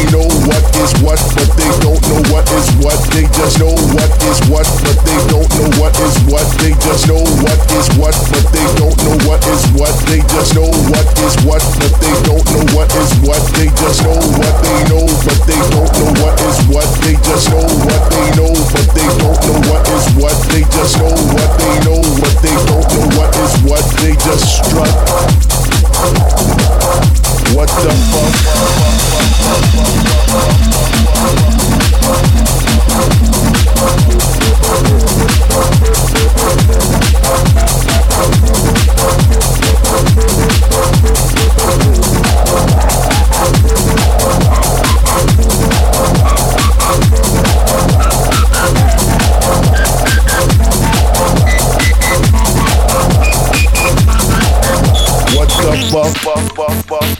They know what is what, but they don't know what is what. They just know what is what, but they don't know what is what. They just know what is what, but they don't know what is what. They just know what is what, but they don't know what is what. They just know what they know, but they don't know what is what. They just know what they know, but they don't know what is what. They just know what they know, but they don't know what is what. They just strut. What the fuck? buff, buff, buff, buff.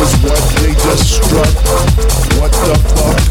is what. They strut. What the fuck?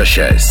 Recherches.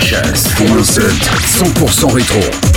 Jack Chance pour un set 100% rétro.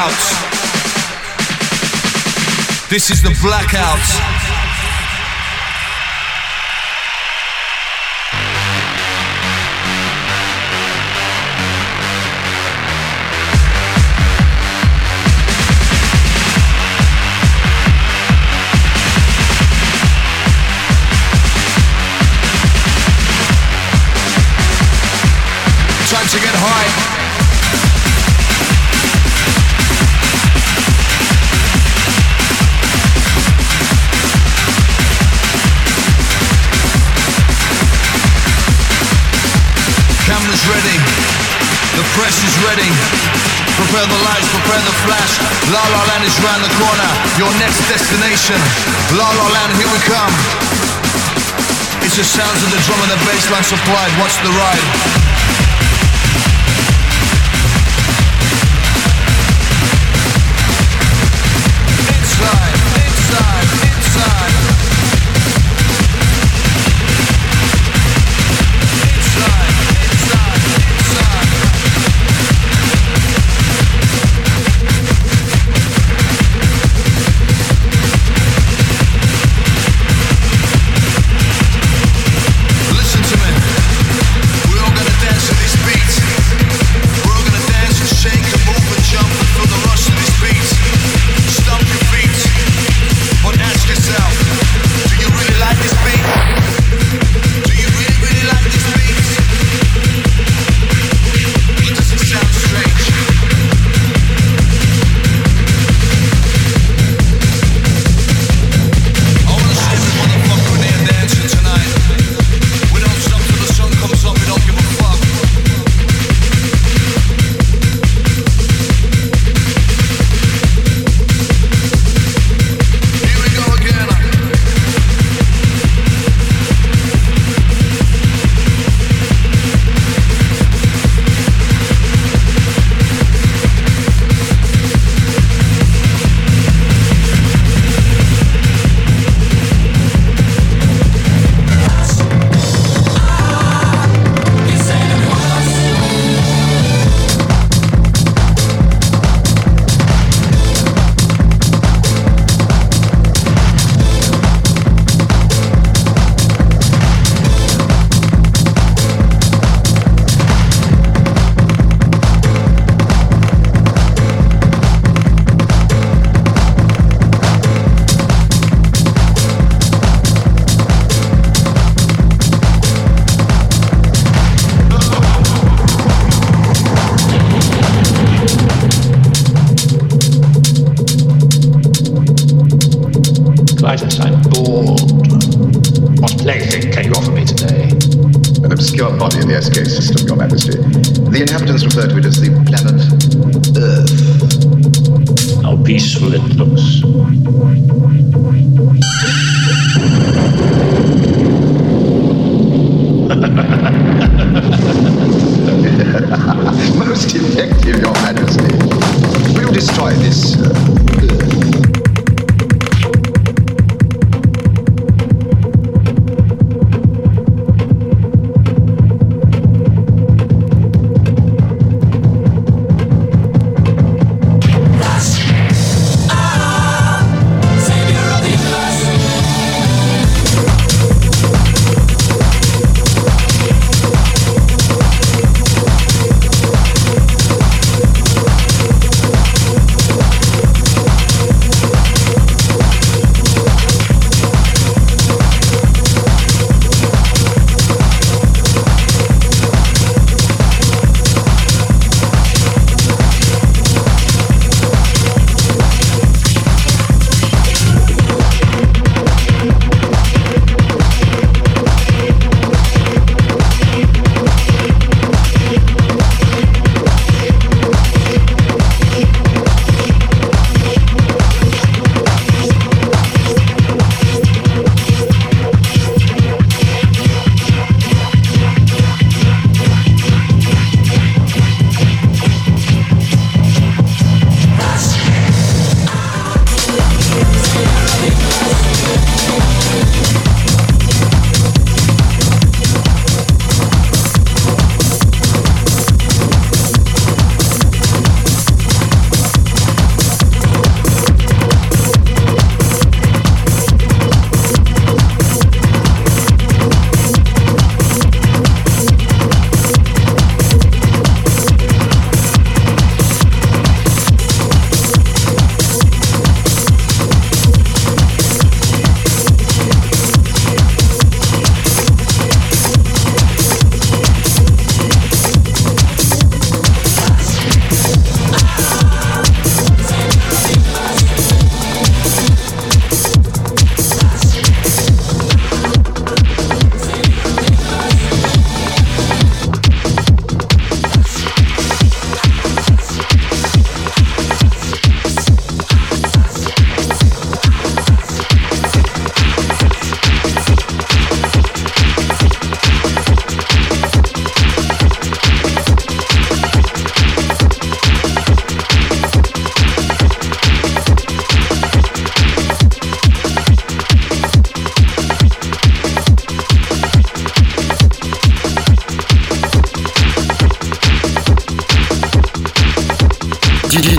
World are out. This is the blackout. Press is ready. Prepare the lights, prepare the flash. La La Land is round the corner. Your next destination. La La Land, here we come. It's the sounds of the drum and the bass line supplied. Watch the ride.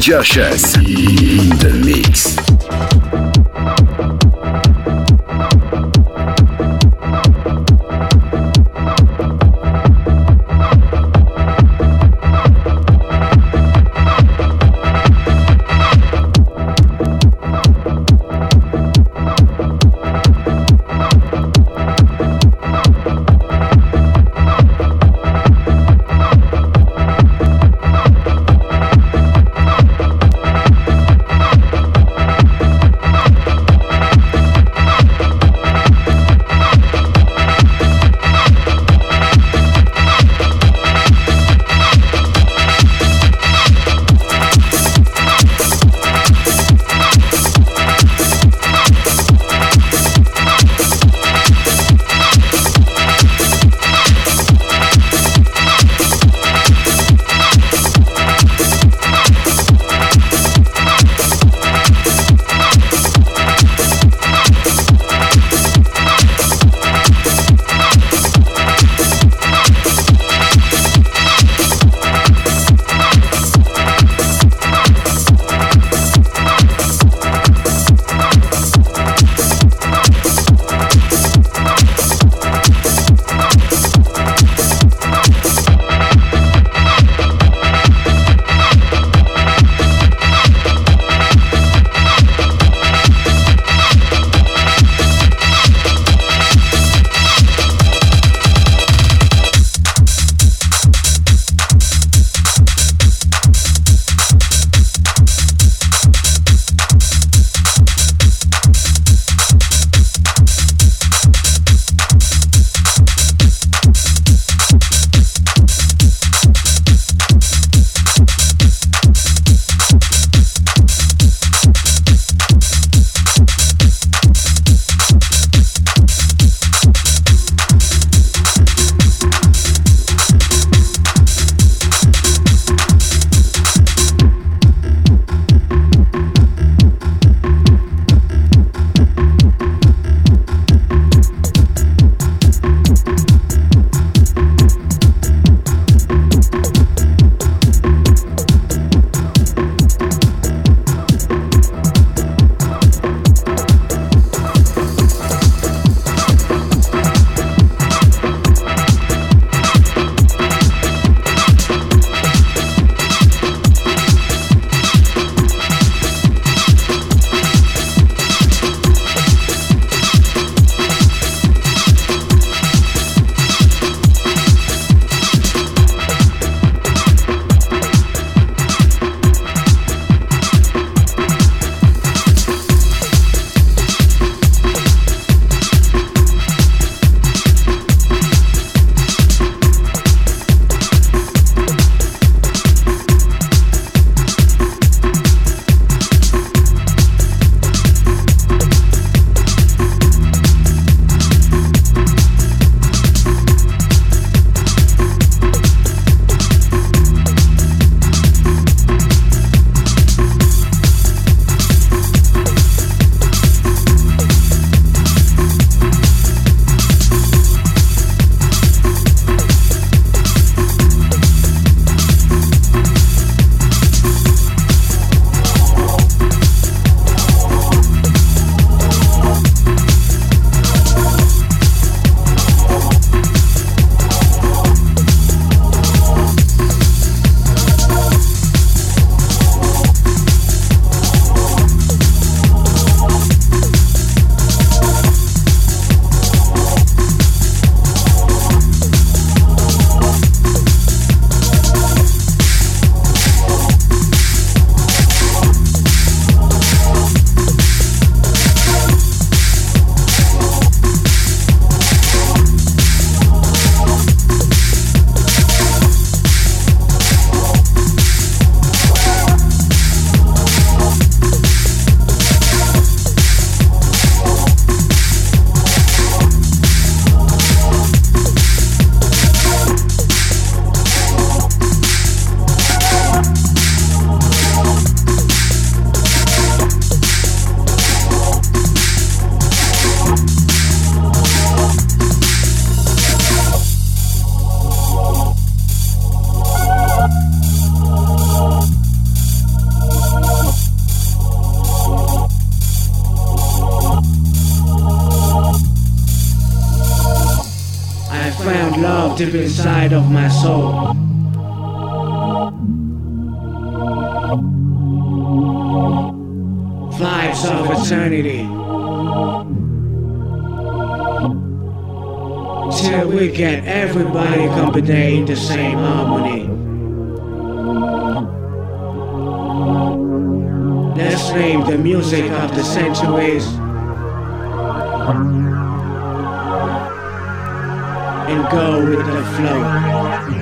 HS in the mix. Of my soul. Vibes of eternity. Till we get everybody company in the same harmony. Let's name the music of the centuries. And go with the flow.